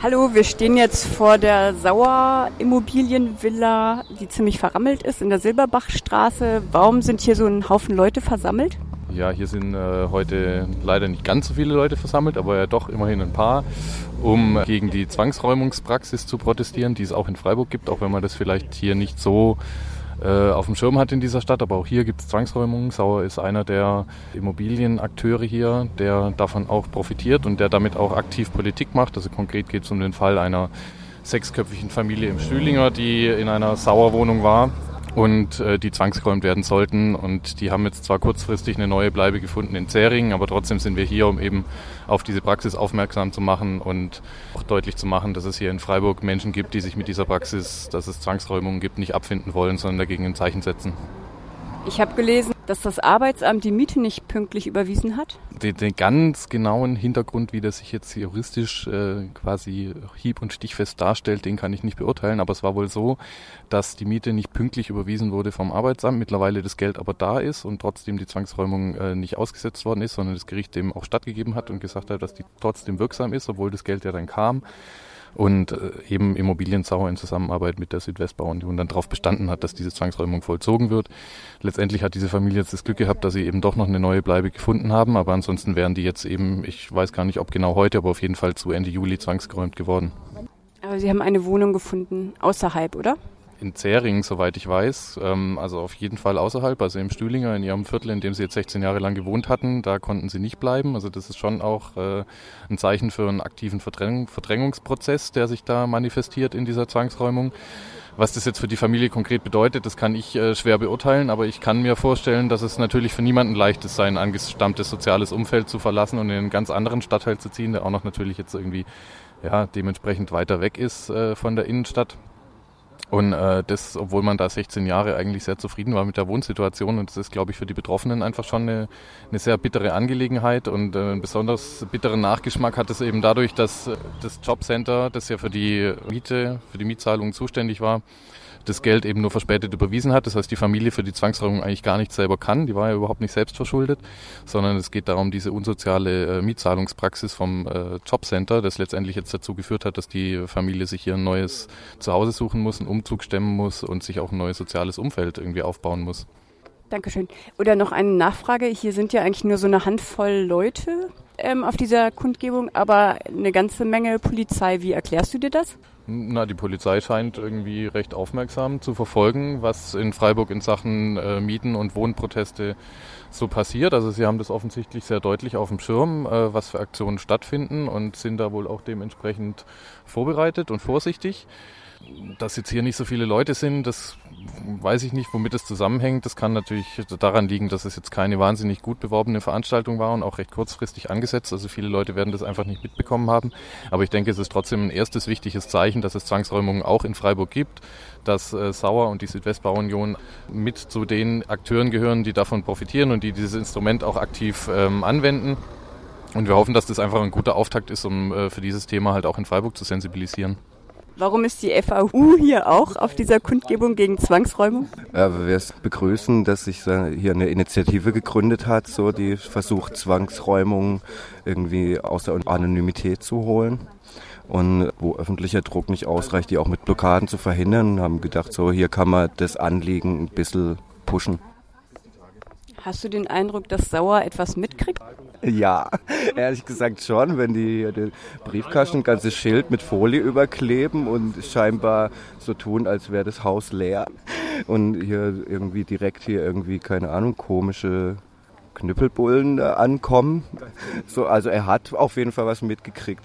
Hallo, wir stehen jetzt vor der Sauer Immobilienvilla, die ziemlich verrammelt ist in der Silberbachstraße. Warum sind hier so ein Haufen Leute versammelt? Ja, hier sind äh, heute leider nicht ganz so viele Leute versammelt, aber ja doch immerhin ein paar, um gegen die Zwangsräumungspraxis zu protestieren, die es auch in Freiburg gibt, auch wenn man das vielleicht hier nicht so äh, auf dem Schirm hat in dieser Stadt. Aber auch hier gibt es Zwangsräumungen. Sauer ist einer der Immobilienakteure hier, der davon auch profitiert und der damit auch aktiv Politik macht. Also konkret geht es um den Fall einer sechsköpfigen Familie im Stühlinger, die in einer Sauerwohnung war und äh, die zwangsgeräumt werden sollten. Und die haben jetzt zwar kurzfristig eine neue Bleibe gefunden in Zähringen, aber trotzdem sind wir hier, um eben auf diese Praxis aufmerksam zu machen und auch deutlich zu machen, dass es hier in Freiburg Menschen gibt, die sich mit dieser Praxis, dass es Zwangsräumungen gibt, nicht abfinden wollen, sondern dagegen ein Zeichen setzen. Ich habe gelesen, dass das Arbeitsamt die Miete nicht pünktlich überwiesen hat? Den, den ganz genauen Hintergrund, wie das sich jetzt juristisch äh, quasi hieb- und stichfest darstellt, den kann ich nicht beurteilen. Aber es war wohl so, dass die Miete nicht pünktlich überwiesen wurde vom Arbeitsamt, mittlerweile das Geld aber da ist und trotzdem die Zwangsräumung äh, nicht ausgesetzt worden ist, sondern das Gericht dem auch stattgegeben hat und gesagt hat, dass die trotzdem wirksam ist, obwohl das Geld ja dann kam und äh, eben Immobiliensauer in Zusammenarbeit mit der Südwestbauunion dann darauf bestanden hat, dass diese Zwangsräumung vollzogen wird. Letztendlich hat diese Familie jetzt das Glück gehabt, dass sie eben doch noch eine neue Bleibe gefunden haben, aber ansonsten wären die jetzt eben, ich weiß gar nicht, ob genau heute, aber auf jeden Fall zu Ende Juli zwangsgeräumt geworden. Aber Sie haben eine Wohnung gefunden außerhalb, oder? In Zähringen, soweit ich weiß. Ähm, also auf jeden Fall außerhalb, also im Stühlinger, in ihrem Viertel, in dem sie jetzt 16 Jahre lang gewohnt hatten. Da konnten sie nicht bleiben. Also das ist schon auch äh, ein Zeichen für einen aktiven Verdräng Verdrängungsprozess, der sich da manifestiert in dieser Zwangsräumung. Was das jetzt für die Familie konkret bedeutet, das kann ich äh, schwer beurteilen, aber ich kann mir vorstellen, dass es natürlich für niemanden leicht ist, sein angestammtes soziales Umfeld zu verlassen und in einen ganz anderen Stadtteil zu ziehen, der auch noch natürlich jetzt irgendwie ja, dementsprechend weiter weg ist äh, von der Innenstadt. Und äh, das, obwohl man da 16 Jahre eigentlich sehr zufrieden war mit der Wohnsituation. Und das ist, glaube ich, für die Betroffenen einfach schon eine, eine sehr bittere Angelegenheit. Und äh, einen besonders bitteren Nachgeschmack hat es eben dadurch, dass das Jobcenter, das ja für die Miete, für die Mietzahlung zuständig war, das Geld eben nur verspätet überwiesen hat. Das heißt, die Familie für die Zwangsräumung eigentlich gar nichts selber kann. Die war ja überhaupt nicht selbst verschuldet, sondern es geht darum, diese unsoziale äh, Mietzahlungspraxis vom äh, Jobcenter, das letztendlich jetzt dazu geführt hat, dass die Familie sich hier ein neues Zuhause suchen muss, einen Umzug stemmen muss und sich auch ein neues soziales Umfeld irgendwie aufbauen muss. Dankeschön. Oder noch eine Nachfrage. Hier sind ja eigentlich nur so eine Handvoll Leute ähm, auf dieser Kundgebung, aber eine ganze Menge Polizei. Wie erklärst du dir das? Na, die Polizei scheint irgendwie recht aufmerksam zu verfolgen, was in Freiburg in Sachen äh, Mieten- und Wohnproteste so passiert. Also sie haben das offensichtlich sehr deutlich auf dem Schirm, äh, was für Aktionen stattfinden und sind da wohl auch dementsprechend vorbereitet und vorsichtig. Dass jetzt hier nicht so viele Leute sind, das weiß ich nicht, womit es zusammenhängt. Das kann natürlich daran liegen, dass es jetzt keine wahnsinnig gut beworbene Veranstaltung war und auch recht kurzfristig angesetzt. Also viele Leute werden das einfach nicht mitbekommen haben. Aber ich denke, es ist trotzdem ein erstes wichtiges Zeichen, dass es Zwangsräumungen auch in Freiburg gibt, dass äh, Sauer und die Südwestbauunion mit zu den Akteuren gehören, die davon profitieren und die dieses Instrument auch aktiv ähm, anwenden. Und wir hoffen, dass das einfach ein guter Auftakt ist, um äh, für dieses Thema halt auch in Freiburg zu sensibilisieren. Warum ist die FAU hier auch auf dieser Kundgebung gegen Zwangsräumung? Ja, wir begrüßen, dass sich hier eine Initiative gegründet hat, so die versucht, Zwangsräumung irgendwie aus der Anonymität zu holen. Und wo öffentlicher Druck nicht ausreicht, die auch mit Blockaden zu verhindern, haben gedacht, so hier kann man das Anliegen ein bisschen pushen. Hast du den Eindruck, dass Sauer etwas mitkriegt? Ja, ehrlich gesagt schon, wenn die den Briefkasten ein ganzes Schild mit Folie überkleben und scheinbar so tun, als wäre das Haus leer. Und hier irgendwie direkt hier irgendwie, keine Ahnung, komische Knüppelbullen ankommen. So, also er hat auf jeden Fall was mitgekriegt.